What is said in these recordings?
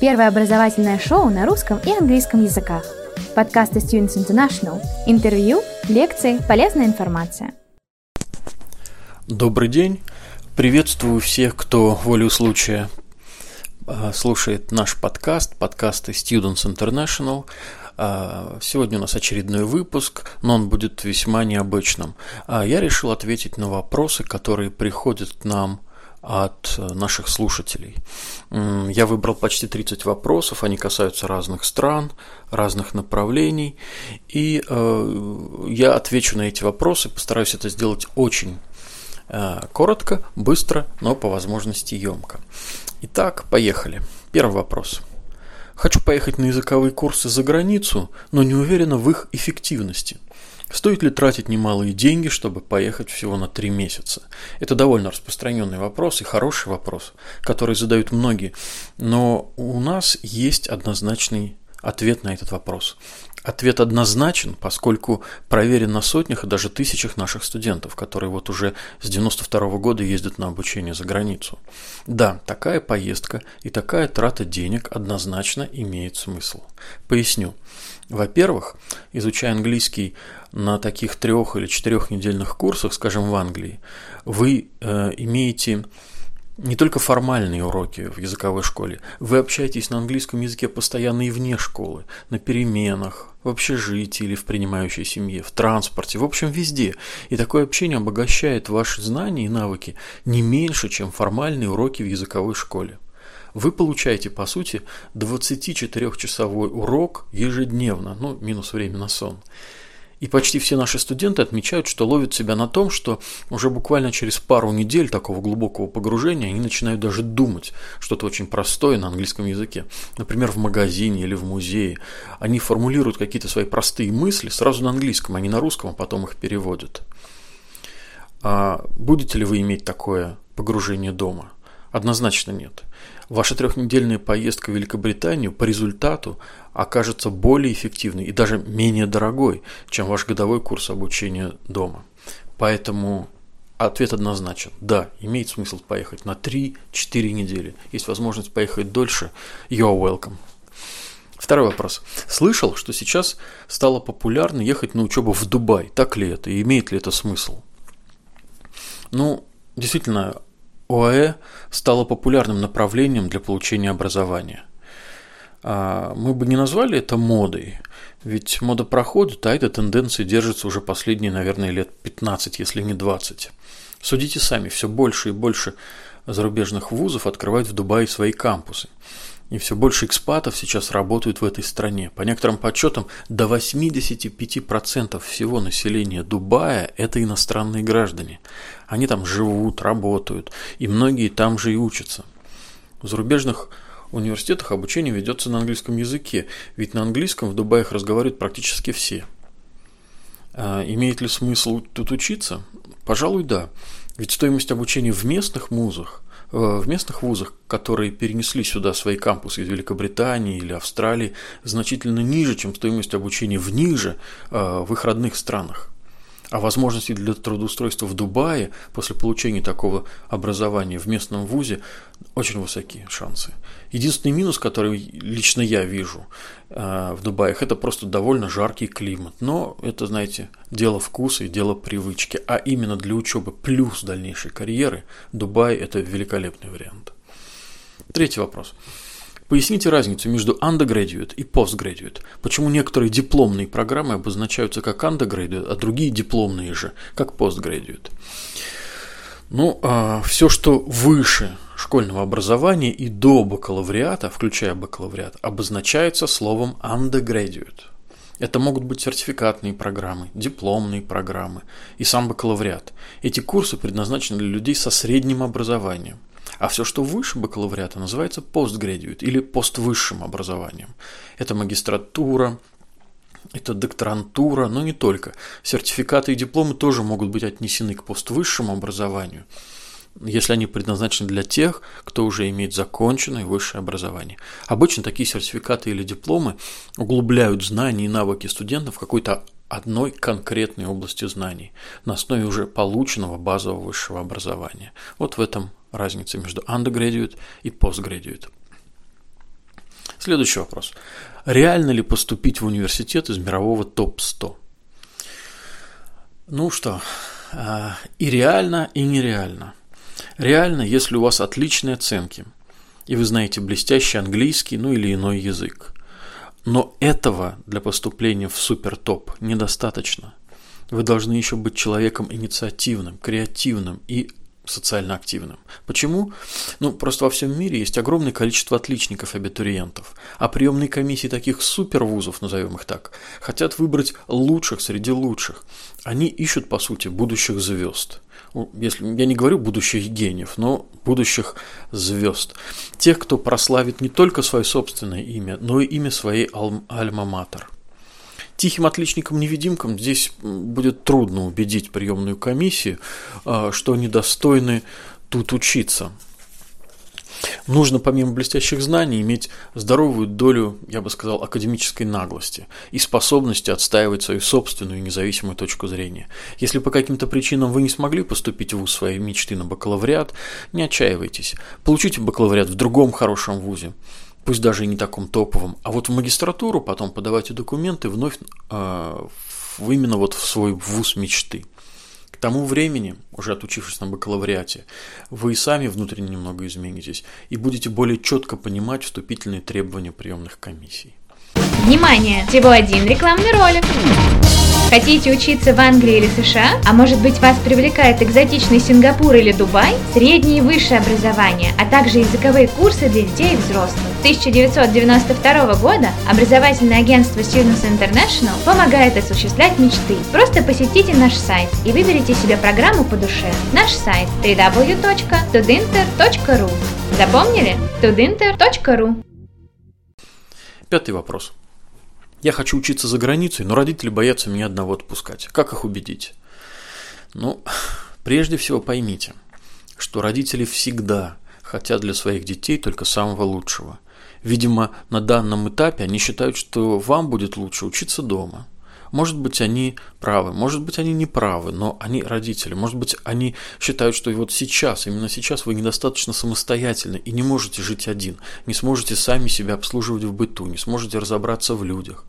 Первое образовательное шоу на русском и английском языках. Подкасты Students International. Интервью, лекции, полезная информация. Добрый день. Приветствую всех, кто волю случая а, слушает наш подкаст, подкасты Students International. А, сегодня у нас очередной выпуск, но он будет весьма необычным. А, я решил ответить на вопросы, которые приходят к нам от наших слушателей. Я выбрал почти 30 вопросов, они касаются разных стран, разных направлений, и э, я отвечу на эти вопросы, постараюсь это сделать очень э, коротко, быстро, но по возможности емко. Итак, поехали. Первый вопрос. Хочу поехать на языковые курсы за границу, но не уверена в их эффективности – Стоит ли тратить немалые деньги, чтобы поехать всего на три месяца? Это довольно распространенный вопрос и хороший вопрос, который задают многие. Но у нас есть однозначный ответ на этот вопрос. Ответ однозначен, поскольку проверен на сотнях и даже тысячах наших студентов, которые вот уже с 92 -го года ездят на обучение за границу. Да, такая поездка и такая трата денег однозначно имеет смысл. Поясню. Во-первых, изучая английский на таких трех или четырех недельных курсах, скажем, в Англии, вы э, имеете не только формальные уроки в языковой школе, вы общаетесь на английском языке постоянно и вне школы, на переменах, в общежитии или в принимающей семье, в транспорте, в общем, везде. И такое общение обогащает ваши знания и навыки не меньше, чем формальные уроки в языковой школе. Вы получаете, по сути, 24-часовой урок ежедневно, ну, минус время на сон. И почти все наши студенты отмечают, что ловят себя на том, что уже буквально через пару недель такого глубокого погружения они начинают даже думать что-то очень простое на английском языке. Например, в магазине или в музее. Они формулируют какие-то свои простые мысли сразу на английском, а не на русском, а потом их переводят. А будете ли вы иметь такое погружение дома? Однозначно нет. Ваша трехнедельная поездка в Великобританию по результату окажется более эффективной и даже менее дорогой, чем ваш годовой курс обучения дома. Поэтому ответ однозначен. Да, имеет смысл поехать на 3-4 недели. Есть возможность поехать дольше. You're welcome. Второй вопрос. Слышал, что сейчас стало популярно ехать на учебу в Дубай. Так ли это и имеет ли это смысл? Ну, действительно, ОАЭ стало популярным направлением для получения образования. А, мы бы не назвали это модой, ведь мода проходит, а эта тенденция держится уже последние, наверное, лет 15, если не 20. Судите сами, все больше и больше зарубежных вузов открывают в Дубае свои кампусы. И все больше экспатов сейчас работают в этой стране. По некоторым подсчетам, до 85% всего населения Дубая – это иностранные граждане. Они там живут, работают, и многие там же и учатся. В зарубежных университетах обучение ведется на английском языке, ведь на английском в Дубае разговаривают практически все. А имеет ли смысл тут учиться? Пожалуй, да. Ведь стоимость обучения в местных вузах в местных вузах, которые перенесли сюда свои кампусы из Великобритании или Австралии, значительно ниже, чем стоимость обучения в них же, э, в их родных странах. А возможности для трудоустройства в Дубае после получения такого образования в местном вузе очень высокие шансы. Единственный минус, который лично я вижу э, в Дубае, это просто довольно жаркий климат. Но это, знаете, дело вкуса и дело привычки. А именно для учебы плюс дальнейшей карьеры Дубай – это великолепный вариант. Третий вопрос. Поясните разницу между undergraduate и postgraduate. Почему некоторые дипломные программы обозначаются как undergraduate, а другие дипломные же, как postgraduate? Ну, а, все, что выше школьного образования и до бакалавриата, включая бакалавриат, обозначается словом undergraduate. Это могут быть сертификатные программы, дипломные программы и сам бакалавриат. Эти курсы предназначены для людей со средним образованием. А все, что выше бакалавриата, называется постградиат или поствысшим образованием. Это магистратура, это докторантура, но не только. Сертификаты и дипломы тоже могут быть отнесены к поствысшему образованию, если они предназначены для тех, кто уже имеет законченное высшее образование. Обычно такие сертификаты или дипломы углубляют знания и навыки студентов в какой-то одной конкретной области знаний на основе уже полученного базового высшего образования. Вот в этом разница между undergraduate и postgraduate. Следующий вопрос. Реально ли поступить в университет из мирового топ-100? Ну что, а, и реально, и нереально. Реально, если у вас отличные оценки, и вы знаете блестящий английский, ну или иной язык. Но этого для поступления в супертоп недостаточно. Вы должны еще быть человеком инициативным, креативным и социально активным. Почему? Ну, просто во всем мире есть огромное количество отличников абитуриентов, а приемные комиссии таких супервузов, назовем их так, хотят выбрать лучших среди лучших. Они ищут, по сути, будущих звезд. Если, я не говорю будущих гениев, но будущих звезд. Тех, кто прославит не только свое собственное имя, но и имя своей альма-матер – Тихим отличникам-невидимкам здесь будет трудно убедить приемную комиссию, а, что они достойны тут учиться. Нужно помимо блестящих знаний иметь здоровую долю, я бы сказал, академической наглости и способности отстаивать свою собственную независимую точку зрения. Если по каким-то причинам вы не смогли поступить в вуз своей мечты на бакалавриат, не отчаивайтесь. Получите бакалавриат в другом хорошем вузе пусть даже и не таком топовом, а вот в магистратуру потом подавайте документы вновь э, именно вот в свой вуз мечты. К тому времени, уже отучившись на бакалавриате, вы и сами внутренне немного изменитесь и будете более четко понимать вступительные требования приемных комиссий. Внимание! Всего один рекламный ролик. Хотите учиться в Англии или США? А может быть вас привлекает экзотичный Сингапур или Дубай? Среднее и высшее образование, а также языковые курсы для детей и взрослых. С 1992 года образовательное агентство Students International помогает осуществлять мечты. Просто посетите наш сайт и выберите себе программу по душе. Наш сайт www.tudinter.ru Запомнили? tudinter.ru Пятый вопрос. Я хочу учиться за границей, но родители боятся меня одного отпускать. Как их убедить? Ну, прежде всего поймите, что родители всегда хотят для своих детей только самого лучшего. Видимо, на данном этапе они считают, что вам будет лучше учиться дома – может быть, они правы, может быть, они не правы, но они родители. Может быть, они считают, что вот сейчас, именно сейчас вы недостаточно самостоятельны и не можете жить один, не сможете сами себя обслуживать в быту, не сможете разобраться в людях.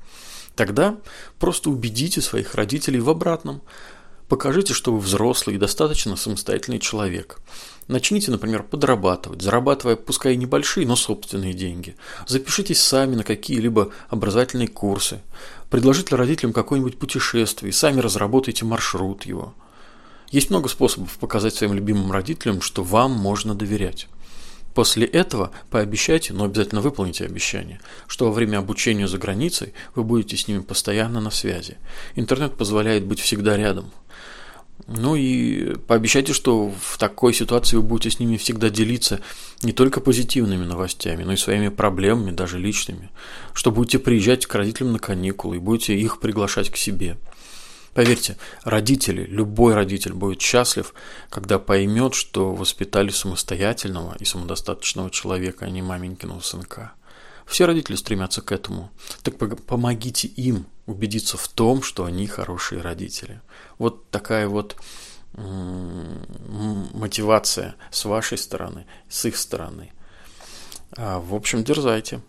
Тогда просто убедите своих родителей в обратном. Покажите, что вы взрослый и достаточно самостоятельный человек. Начните, например, подрабатывать, зарабатывая пускай небольшие, но собственные деньги. Запишитесь сами на какие-либо образовательные курсы. Предложите родителям какое-нибудь путешествие сами разработайте маршрут его. Есть много способов показать своим любимым родителям, что вам можно доверять. После этого пообещайте, но обязательно выполните обещание, что во время обучения за границей вы будете с ними постоянно на связи. Интернет позволяет быть всегда рядом. Ну и пообещайте, что в такой ситуации вы будете с ними всегда делиться не только позитивными новостями, но и своими проблемами, даже личными. Что будете приезжать к родителям на каникулы и будете их приглашать к себе. Поверьте, родители, любой родитель будет счастлив, когда поймет, что воспитали самостоятельного и самодостаточного человека, а не маменькиного сынка. Все родители стремятся к этому. Так помогите им убедиться в том, что они хорошие родители. Вот такая вот мотивация с вашей стороны, с их стороны. А, в общем, дерзайте.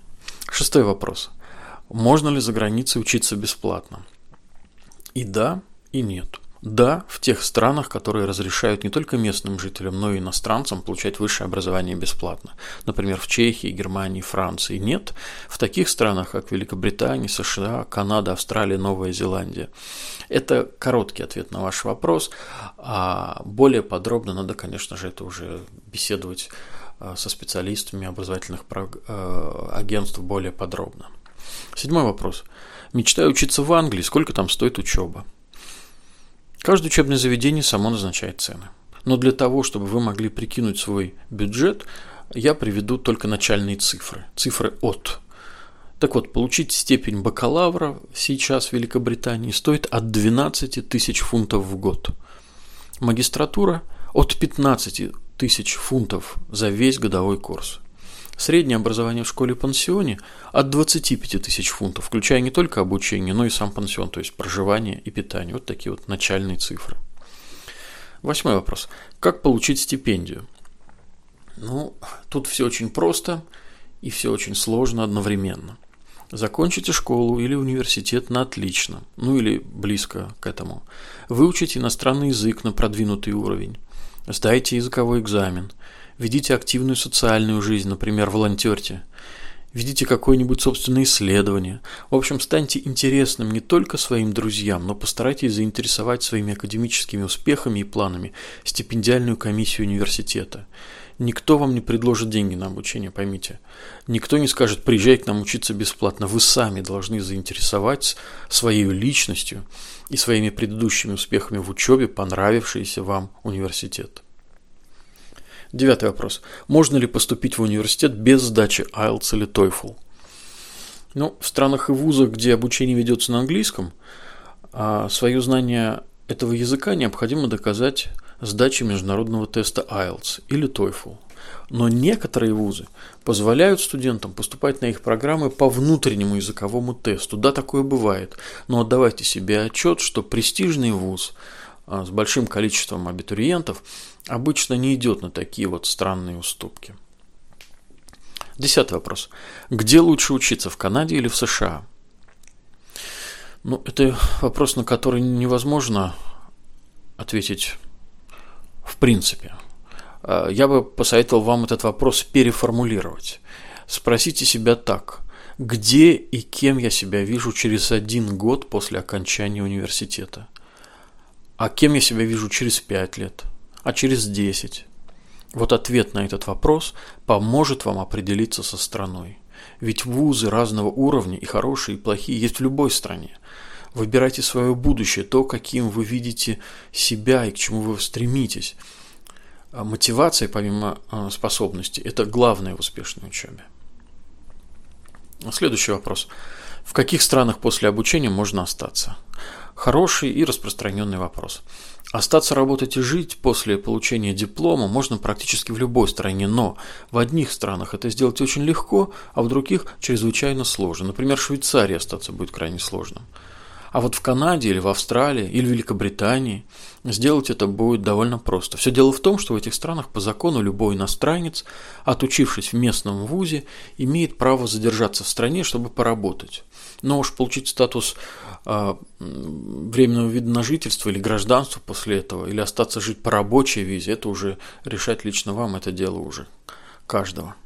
Шестой вопрос. Можно ли за границей учиться бесплатно? И да, и нет. Да, в тех странах, которые разрешают не только местным жителям, но и иностранцам получать высшее образование бесплатно. Например, в Чехии, Германии, Франции. Нет, в таких странах, как Великобритания, США, Канада, Австралия, Новая Зеландия. Это короткий ответ на ваш вопрос. А более подробно надо, конечно же, это уже беседовать э, со специалистами образовательных э, агентств более подробно. Седьмой вопрос. Мечтаю учиться в Англии. Сколько там стоит учеба? Каждое учебное заведение само назначает цены. Но для того, чтобы вы могли прикинуть свой бюджет, я приведу только начальные цифры. Цифры от. Так вот, получить степень бакалавра сейчас в Великобритании стоит от 12 тысяч фунтов в год. Магистратура от 15 тысяч фунтов за весь годовой курс. Среднее образование в школе-пансионе от 25 тысяч фунтов, включая не только обучение, но и сам пансион, то есть проживание и питание. Вот такие вот начальные цифры. Восьмой вопрос. Как получить стипендию? Ну, тут все очень просто и все очень сложно одновременно. Закончите школу или университет на отлично, ну или близко к этому. Выучите иностранный язык на продвинутый уровень. Сдайте языковой экзамен. Ведите активную социальную жизнь, например, волонтерьте. Ведите какое-нибудь собственное исследование. В общем, станьте интересным не только своим друзьям, но постарайтесь заинтересовать своими академическими успехами и планами стипендиальную комиссию университета. Никто вам не предложит деньги на обучение, поймите. Никто не скажет, приезжай к нам учиться бесплатно. Вы сами должны заинтересовать своей личностью и своими предыдущими успехами в учебе понравившийся вам университет. Девятый вопрос. Можно ли поступить в университет без сдачи IELTS или TOEFL? Ну, в странах и вузах, где обучение ведется на английском, а свое знание этого языка необходимо доказать сдачей международного теста IELTS или TOEFL. Но некоторые вузы позволяют студентам поступать на их программы по внутреннему языковому тесту. Да, такое бывает. Но отдавайте себе отчет, что престижный вуз а, с большим количеством абитуриентов обычно не идет на такие вот странные уступки. Десятый вопрос. Где лучше учиться, в Канаде или в США? Ну, это вопрос, на который невозможно ответить в принципе. А, я бы посоветовал вам этот вопрос переформулировать. Спросите себя так. Где и кем я себя вижу через один год после окончания университета? А кем я себя вижу через пять лет? А через 10. Вот ответ на этот вопрос поможет вам определиться со страной. Ведь вузы разного уровня, и хорошие, и плохие, есть в любой стране. Выбирайте свое будущее, то, каким вы видите себя и к чему вы стремитесь. А мотивация, помимо а, способностей, это главное в успешной учебе. Следующий вопрос. В каких странах после обучения можно остаться? Хороший и распространенный вопрос. Остаться работать и жить после получения диплома можно практически в любой стране, но в одних странах это сделать очень легко, а в других чрезвычайно сложно. Например, в Швейцарии остаться будет крайне сложно. А вот в Канаде или в Австралии или в Великобритании сделать это будет довольно просто. Все дело в том, что в этих странах по закону любой иностранец, отучившись в местном вузе, имеет право задержаться в стране, чтобы поработать. Но уж получить статус э, временного вида на жительство или гражданство после этого, или остаться жить по рабочей визе, это уже решать лично вам, это дело уже каждого.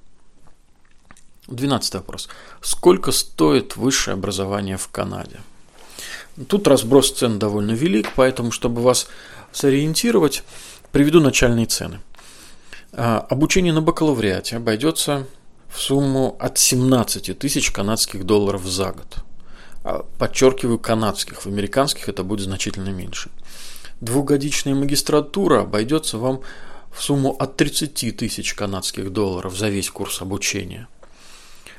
Двенадцатый вопрос. Сколько стоит высшее образование в Канаде? Тут разброс цен довольно велик, поэтому, чтобы вас сориентировать, приведу начальные цены. А, обучение на бакалавриате обойдется в сумму от 17 тысяч канадских долларов за год. А, подчеркиваю, канадских, в американских это будет значительно меньше. Двухгодичная магистратура обойдется вам в сумму от 30 тысяч канадских долларов за весь курс обучения.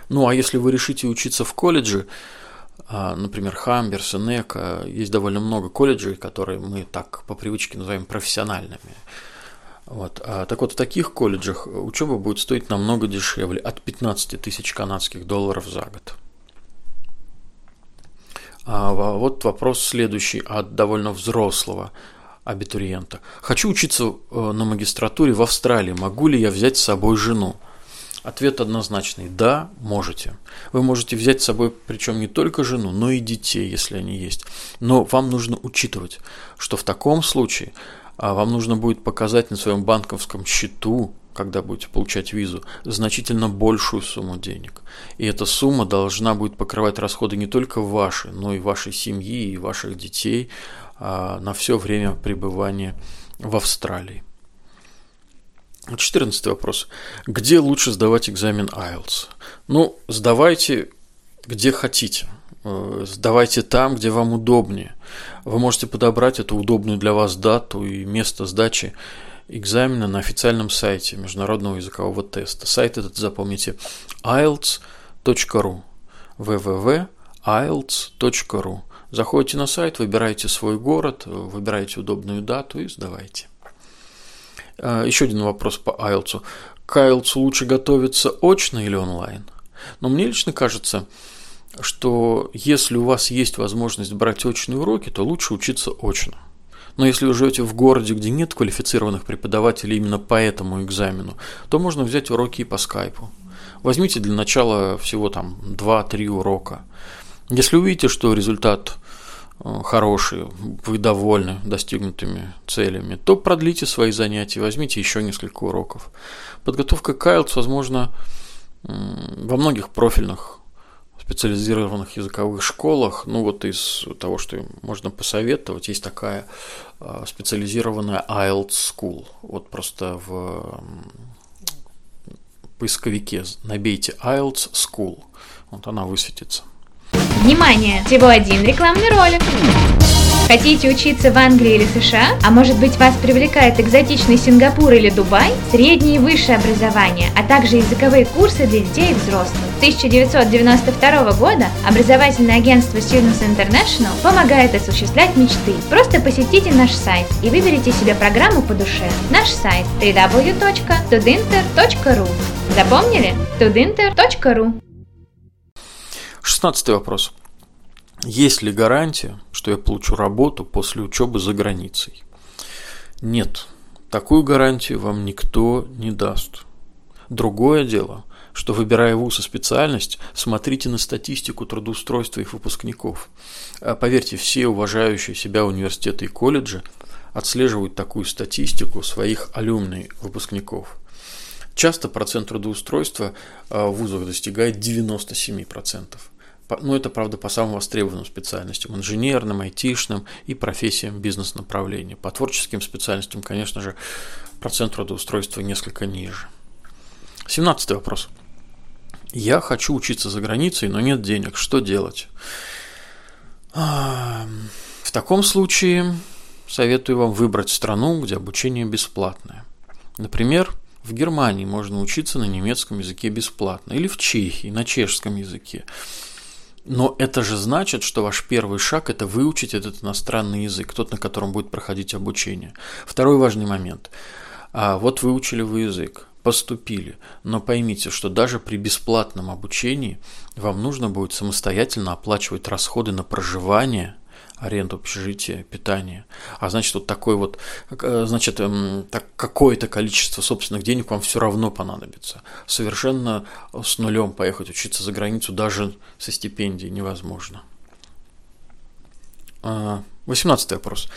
Ну а если вы решите учиться в колледже, например, Хамберс, Энека, есть довольно много колледжей, которые мы так по привычке называем профессиональными. Вот. А, так вот, в таких колледжах учеба будет стоить намного дешевле, от 15 тысяч канадских долларов за год. А вот вопрос следующий от довольно взрослого абитуриента. Хочу учиться э, на магистратуре в Австралии. Могу ли я взять с собой жену? Ответ однозначный – да, можете. Вы можете взять с собой, причем не только жену, но и детей, если они есть. Но вам нужно учитывать, что в таком случае а, вам нужно будет показать на своем банковском счету, когда будете получать визу, значительно большую сумму денег. И эта сумма должна будет покрывать расходы не только ваши, но и вашей семьи и ваших детей а, на все время пребывания в Австралии. Четырнадцатый вопрос. Где лучше сдавать экзамен IELTS? Ну, сдавайте где хотите. Э, сдавайте там, где вам удобнее. Вы можете подобрать эту удобную для вас дату и место сдачи экзамена на официальном сайте международного языкового теста. Сайт этот запомните ielts.ru www.ielts.ru Заходите на сайт, выбираете свой город, выбираете удобную дату и сдавайте. А, Еще один вопрос по IELTS. К IELTS лучше готовиться очно или онлайн? Но мне лично кажется, что если у вас есть возможность брать очные уроки, то лучше учиться очно. Но если вы живете в городе, где нет квалифицированных преподавателей именно по этому экзамену, то можно взять уроки и по скайпу. Возьмите для начала всего там 2-3 урока. Если увидите, что результат э, хороший, вы довольны достигнутыми целями, то продлите свои занятия, возьмите еще несколько уроков. Подготовка к IELTS, возможно, во многих профильных специализированных языковых школах, ну вот из того, что можно посоветовать, есть такая а, специализированная IELTS School. Вот просто в поисковике набейте IELTS School. Вот она высветится. Внимание! Всего один рекламный ролик. Хотите учиться в Англии или США? А может быть вас привлекает экзотичный Сингапур или Дубай? Среднее и высшее образование, а также языковые курсы для детей и взрослых. С 1992 года образовательное агентство Students International помогает осуществлять мечты. Просто посетите наш сайт и выберите себе программу по душе. Наш сайт www.tudinter.ru Запомнили? tudinter.ru 16 вопрос. Есть ли гарантия, что я получу работу после учебы за границей? Нет, такую гарантию вам никто не даст. Другое дело, что выбирая вуз и специальность, смотрите на статистику трудоустройства их выпускников. А поверьте, все уважающие себя университеты и колледжи отслеживают такую статистику своих алюмный выпускников. Часто процент трудоустройства а, в вузах достигает 97%. Ну, это, правда, по самым востребованным специальностям, инженерным, айтишным и профессиям бизнес-направления. По творческим специальностям, конечно же, процент трудоустройства несколько ниже. 17 вопрос. Я хочу учиться за границей, но нет денег. Что делать? В таком случае советую вам выбрать страну, где обучение бесплатное. Например, в Германии можно учиться на немецком языке бесплатно, или в Чехии на чешском языке. Но это же значит, что ваш первый шаг – это выучить этот иностранный язык, тот, на котором будет проходить обучение. Второй важный момент. А вот выучили вы язык, поступили, но поймите, что даже при бесплатном обучении вам нужно будет самостоятельно оплачивать расходы на проживание – аренду общежития, питание. А значит, вот такой вот, э, значит, эм, так, какое-то количество собственных денег вам все равно понадобится. Совершенно с нулем поехать учиться за границу даже со стипендией невозможно. 18 а, вопрос.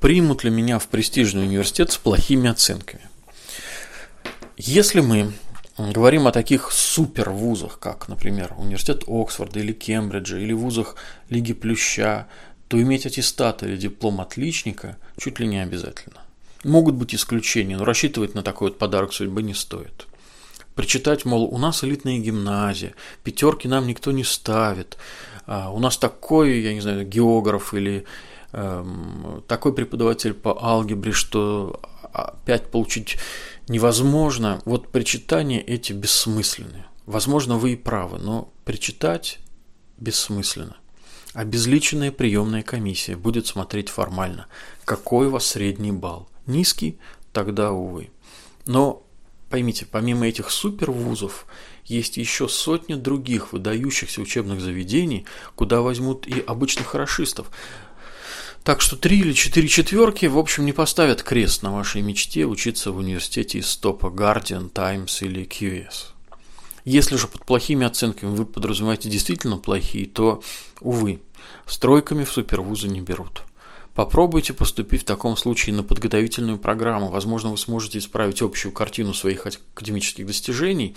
Примут ли меня в престижный университет с плохими оценками? Если мы говорим о таких супер вузах, как, например, университет Оксфорда или Кембриджа, или вузах Лиги Плюща, то иметь аттестат или диплом отличника чуть ли не обязательно. Могут быть исключения, но рассчитывать на такой вот подарок судьбы не стоит. Причитать, мол, у нас элитная гимназия, пятерки нам никто не ставит, а у нас такой, я не знаю, географ или эм, такой преподаватель по алгебре, что опять получить невозможно. Вот причитания эти бессмысленны. Возможно, вы и правы, но причитать бессмысленно. Обезличенная приемная комиссия будет смотреть формально, какой у вас средний балл. Низкий? Тогда, увы. Но поймите, помимо этих супервузов, есть еще сотни других выдающихся учебных заведений, куда возьмут и обычных хорошистов. Так что три или четыре четверки, в общем, не поставят крест на вашей мечте учиться в университете из топа Guardian, Times или QS. Если же под плохими оценками вы подразумеваете действительно плохие, то, увы, стройками в супервузы не берут. Попробуйте поступить в таком случае на подготовительную программу. Возможно, вы сможете исправить общую картину своих академических достижений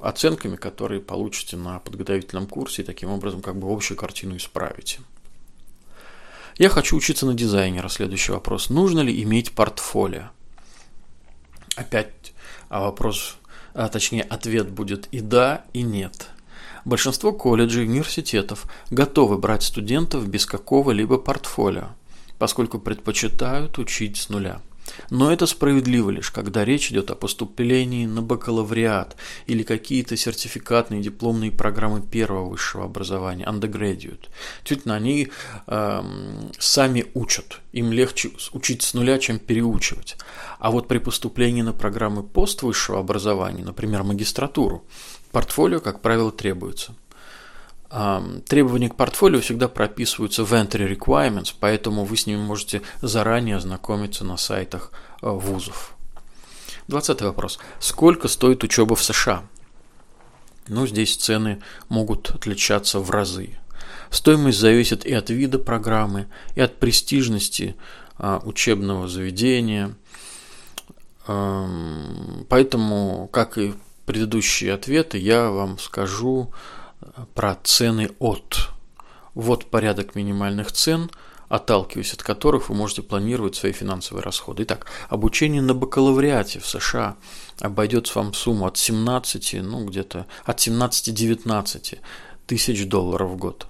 оценками, которые получите на подготовительном курсе, и таким образом как бы общую картину исправите. Я хочу учиться на дизайнера. Следующий вопрос. Нужно ли иметь портфолио? Опять а вопрос а точнее ответ будет и да, и нет. Большинство колледжей и университетов готовы брать студентов без какого-либо портфолио, поскольку предпочитают учить с нуля. Но это справедливо лишь, когда речь идет о поступлении на бакалавриат или какие-то сертификатные дипломные программы первого высшего образования, undergraduate. Действительно, они э, сами учат, им легче учить с нуля, чем переучивать. А вот при поступлении на программы поствысшего образования, например, магистратуру, портфолио, как правило, требуется. Требования к портфолио всегда прописываются в Entry Requirements, поэтому вы с ними можете заранее ознакомиться на сайтах э, вузов. 20 вопрос. Сколько стоит учеба в США? но здесь цены могут отличаться в разы. Стоимость зависит и от вида программы, и от престижности а, учебного заведения. Поэтому, как и предыдущие ответы, я вам скажу про цены от. Вот порядок минимальных цен, отталкиваясь от которых вы можете планировать свои финансовые расходы. Итак, обучение на бакалавриате в США обойдется вам сумму от 17, ну где-то от 17-19 тысяч долларов в год.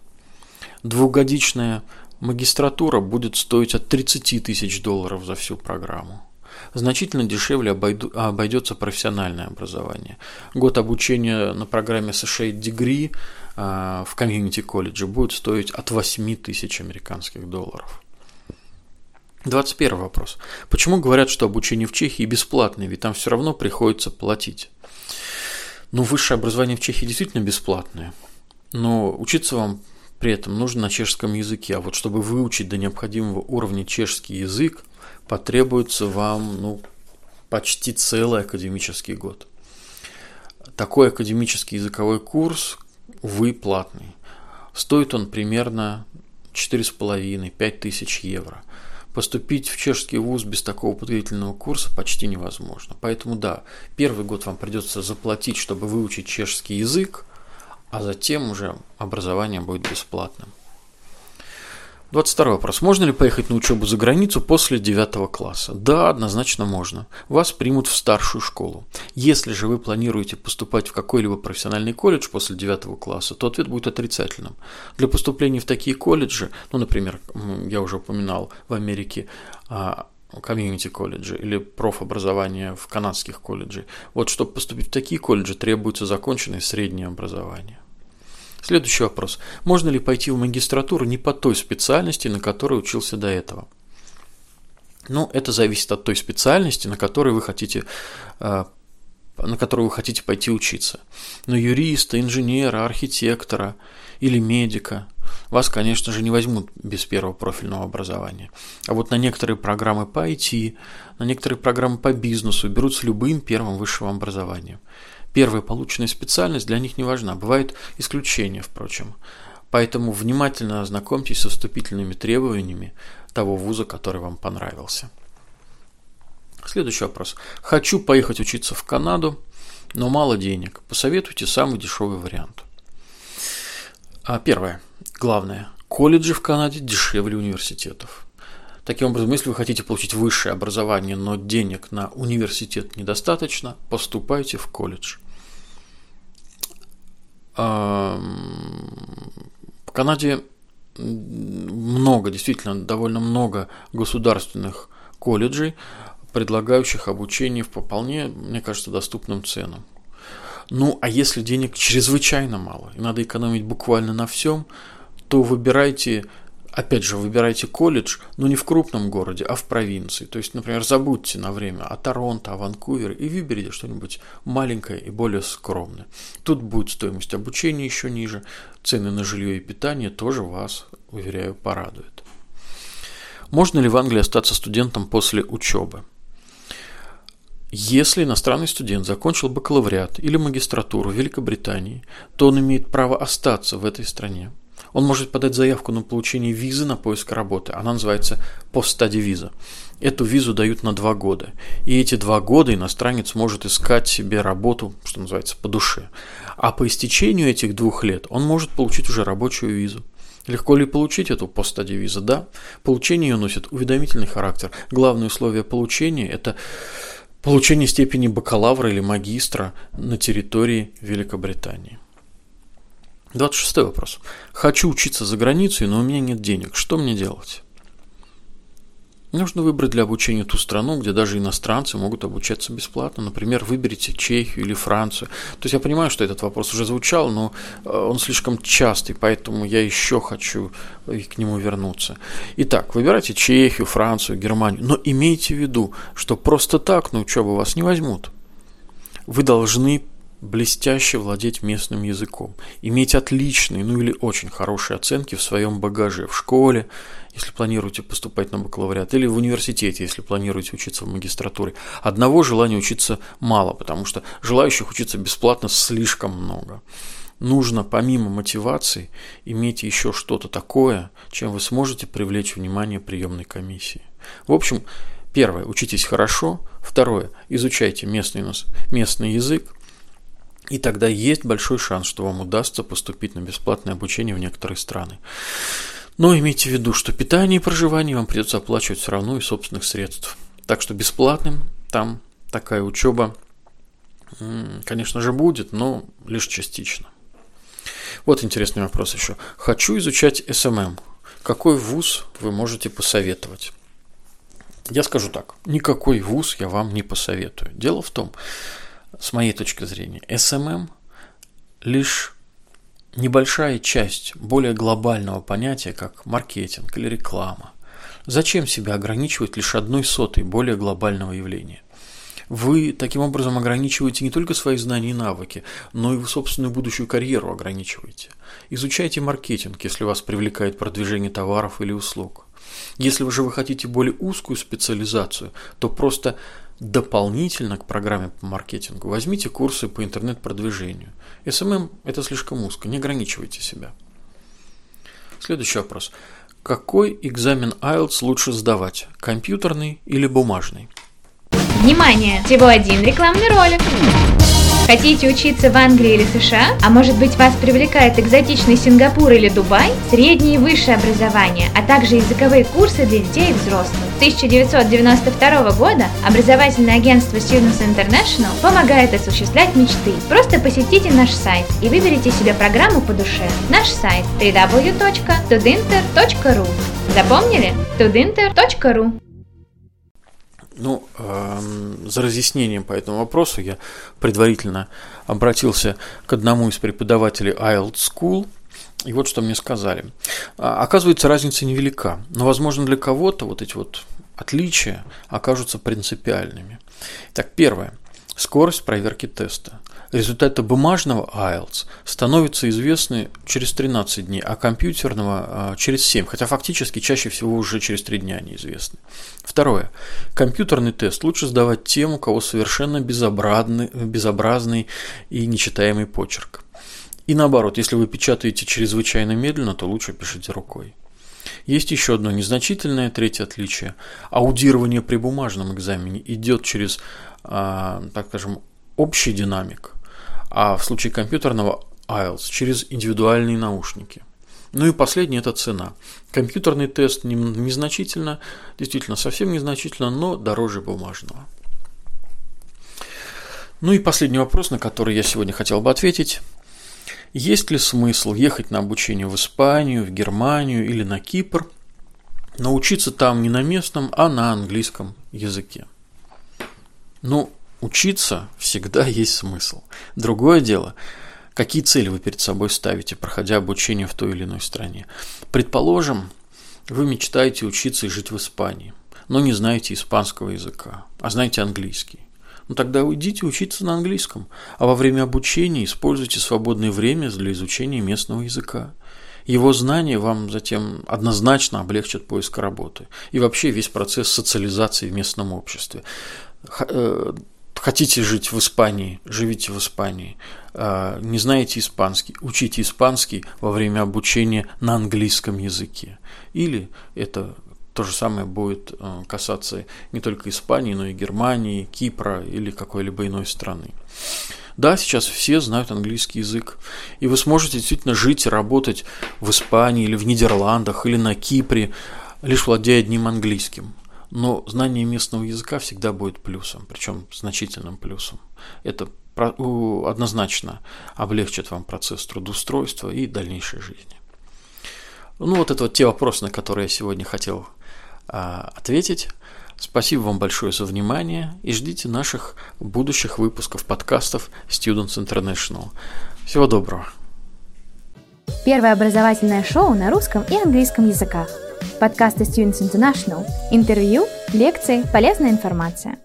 Двухгодичная магистратура будет стоить от 30 тысяч долларов за всю программу. Значительно дешевле обойдется профессиональное образование. Год обучения на программе Associate Degree а, в комьюнити колледже будет стоить от 8 тысяч американских долларов. 21 вопрос. Почему говорят, что обучение в Чехии бесплатное, ведь там все равно приходится платить? Ну, высшее образование в Чехии действительно бесплатное, но учиться вам при этом нужно на чешском языке, а вот чтобы выучить до необходимого уровня чешский язык, потребуется вам ну, почти целый академический год. Такой академический языковой курс, увы, платный. Стоит он примерно 4,5-5 тысяч евро. Поступить в чешский вуз без такого подготовительного курса почти невозможно. Поэтому да, первый год вам придется заплатить, чтобы выучить чешский язык, а затем уже образование будет бесплатным. 22 вопрос. Можно ли поехать на учебу за границу после 9 класса? Да, однозначно можно. Вас примут в старшую школу. Если же вы планируете поступать в какой-либо профессиональный колледж после 9 класса, то ответ будет отрицательным. Для поступления в такие колледжи, ну, например, я уже упоминал в Америке а, комьюнити колледжи или профобразование в канадских колледжах. Вот чтобы поступить в такие колледжи, требуется законченное среднее образование. Следующий вопрос. Можно ли пойти в магистратуру не по той специальности, на которой учился до этого? Ну, это зависит от той специальности, на которой вы хотите э, на которую вы хотите пойти учиться. Но юриста, инженера, архитектора или медика вас, конечно же, не возьмут без первого профильного образования. А вот на некоторые программы по IT, на некоторые программы по бизнесу берут с любым первым высшим образованием. Первая полученная специальность для них не важна. Бывают исключения, впрочем. Поэтому внимательно ознакомьтесь со вступительными требованиями того вуза, который вам понравился. Следующий вопрос. Хочу поехать учиться в Канаду, но мало денег. Посоветуйте самый дешевый вариант. А первое, главное, колледжи в Канаде дешевле университетов. Таким образом, если вы хотите получить высшее образование, но денег на университет недостаточно, поступайте в колледж. В Канаде много, действительно, довольно много государственных колледжей, предлагающих обучение по вполне, мне кажется, доступным ценам. Ну, а если денег чрезвычайно мало, и надо экономить буквально на всем, то выбирайте опять же, выбирайте колледж, но не в крупном городе, а в провинции. То есть, например, забудьте на время о Торонто, о Ванкувере и выберите что-нибудь маленькое и более скромное. Тут будет стоимость обучения еще ниже, цены на жилье и питание тоже вас, уверяю, порадуют. Можно ли в Англии остаться студентом после учебы? Если иностранный студент закончил бакалавриат или магистратуру в Великобритании, то он имеет право остаться в этой стране он может подать заявку на получение визы на поиск работы. Она называется постстади виза. Эту визу дают на два года. И эти два года иностранец может искать себе работу, что называется, по душе. А по истечению этих двух лет он может получить уже рабочую визу. Легко ли получить эту постстади визу? Да. Получение ее носит уведомительный характер. Главное условие получения – это получение степени бакалавра или магистра на территории Великобритании. 26 вопрос. Хочу учиться за границей, но у меня нет денег. Что мне делать? Нужно выбрать для обучения ту страну, где даже иностранцы могут обучаться бесплатно. Например, выберите Чехию или Францию. То есть я понимаю, что этот вопрос уже звучал, но э, он слишком частый, поэтому я еще хочу к нему вернуться. Итак, выбирайте Чехию, Францию, Германию, но имейте в виду, что просто так на учебу вас не возьмут. Вы должны блестяще владеть местным языком, иметь отличные, ну или очень хорошие оценки в своем багаже в школе, если планируете поступать на бакалавриат, или в университете, если планируете учиться в магистратуре. Одного желания учиться мало, потому что желающих учиться бесплатно слишком много. Нужно помимо мотивации иметь еще что-то такое, чем вы сможете привлечь внимание приемной комиссии. В общем, первое, учитесь хорошо. Второе, изучайте местный, местный язык. И тогда есть большой шанс, что вам удастся поступить на бесплатное обучение в некоторые страны. Но имейте в виду, что питание и проживание вам придется оплачивать все равно из собственных средств. Так что бесплатным там такая учеба, конечно же, будет, но лишь частично. Вот интересный вопрос еще. Хочу изучать SMM. Какой вуз вы можете посоветовать? Я скажу так. Никакой вуз я вам не посоветую. Дело в том, с моей точки зрения, SMM лишь небольшая часть более глобального понятия, как маркетинг или реклама. Зачем себя ограничивать лишь одной сотой более глобального явления? Вы таким образом ограничиваете не только свои знания и навыки, но и собственную будущую карьеру ограничиваете. Изучайте маркетинг, если вас привлекает продвижение товаров или услуг. Если же вы хотите более узкую специализацию, то просто дополнительно к программе по маркетингу возьмите курсы по интернет-продвижению. SMM – это слишком узко, не ограничивайте себя. Следующий вопрос. Какой экзамен IELTS лучше сдавать, компьютерный или бумажный? Внимание! Всего один рекламный ролик. Хотите учиться в Англии или США? А может быть вас привлекает экзотичный Сингапур или Дубай? Среднее и высшее образование, а также языковые курсы для детей и взрослых. С 1992 года образовательное агентство Students International помогает осуществлять мечты. Просто посетите наш сайт и выберите себе программу по душе. Наш сайт www.tudinter.ru Запомнили? tudinter.ru ну, э, за разъяснением по этому вопросу я предварительно обратился к одному из преподавателей IELTS School, и вот что мне сказали. А, оказывается, разница невелика, но, возможно, для кого-то вот эти вот отличия окажутся принципиальными. Так, первое. Скорость проверки теста. Результаты бумажного IELTS становятся известны через 13 дней, а компьютерного а, через 7, хотя фактически чаще всего уже через 3 дня они известны. Второе. Компьютерный тест лучше сдавать тем, у кого совершенно безобразный, безобразный и нечитаемый почерк. И наоборот, если вы печатаете чрезвычайно медленно, то лучше пишите рукой. Есть еще одно незначительное третье отличие. Аудирование при бумажном экзамене идет через, а, так скажем, общий динамик, а в случае компьютерного IELTS через индивидуальные наушники. Ну и последнее – это цена. Компьютерный тест незначительно, действительно совсем незначительно, но дороже бумажного. Ну и последний вопрос, на который я сегодня хотел бы ответить. Есть ли смысл ехать на обучение в Испанию, в Германию или на Кипр, научиться там не на местном, а на английском языке? Ну, Учиться всегда есть смысл. Другое дело, какие цели вы перед собой ставите, проходя обучение в той или иной стране. Предположим, вы мечтаете учиться и жить в Испании, но не знаете испанского языка, а знаете английский. Ну тогда уйдите учиться на английском, а во время обучения используйте свободное время для изучения местного языка. Его знания вам затем однозначно облегчат поиск работы и вообще весь процесс социализации в местном обществе. Хотите жить в Испании, живите в Испании. А, не знаете испанский, учите испанский во время обучения на английском языке. Или это то же самое будет а, касаться не только Испании, но и Германии, Кипра или какой-либо иной страны. Да, сейчас все знают английский язык, и вы сможете действительно жить и работать в Испании или в Нидерландах или на Кипре, лишь владея одним английским. Но знание местного языка всегда будет плюсом, причем значительным плюсом. Это однозначно облегчит вам процесс трудоустройства и дальнейшей жизни. Ну вот это вот те вопросы, на которые я сегодня хотел а, ответить. Спасибо вам большое за внимание и ждите наших будущих выпусков подкастов Students International. Всего доброго. Первое образовательное шоу на русском и английском языках подкасты Students International, интервью, лекции, полезная информация.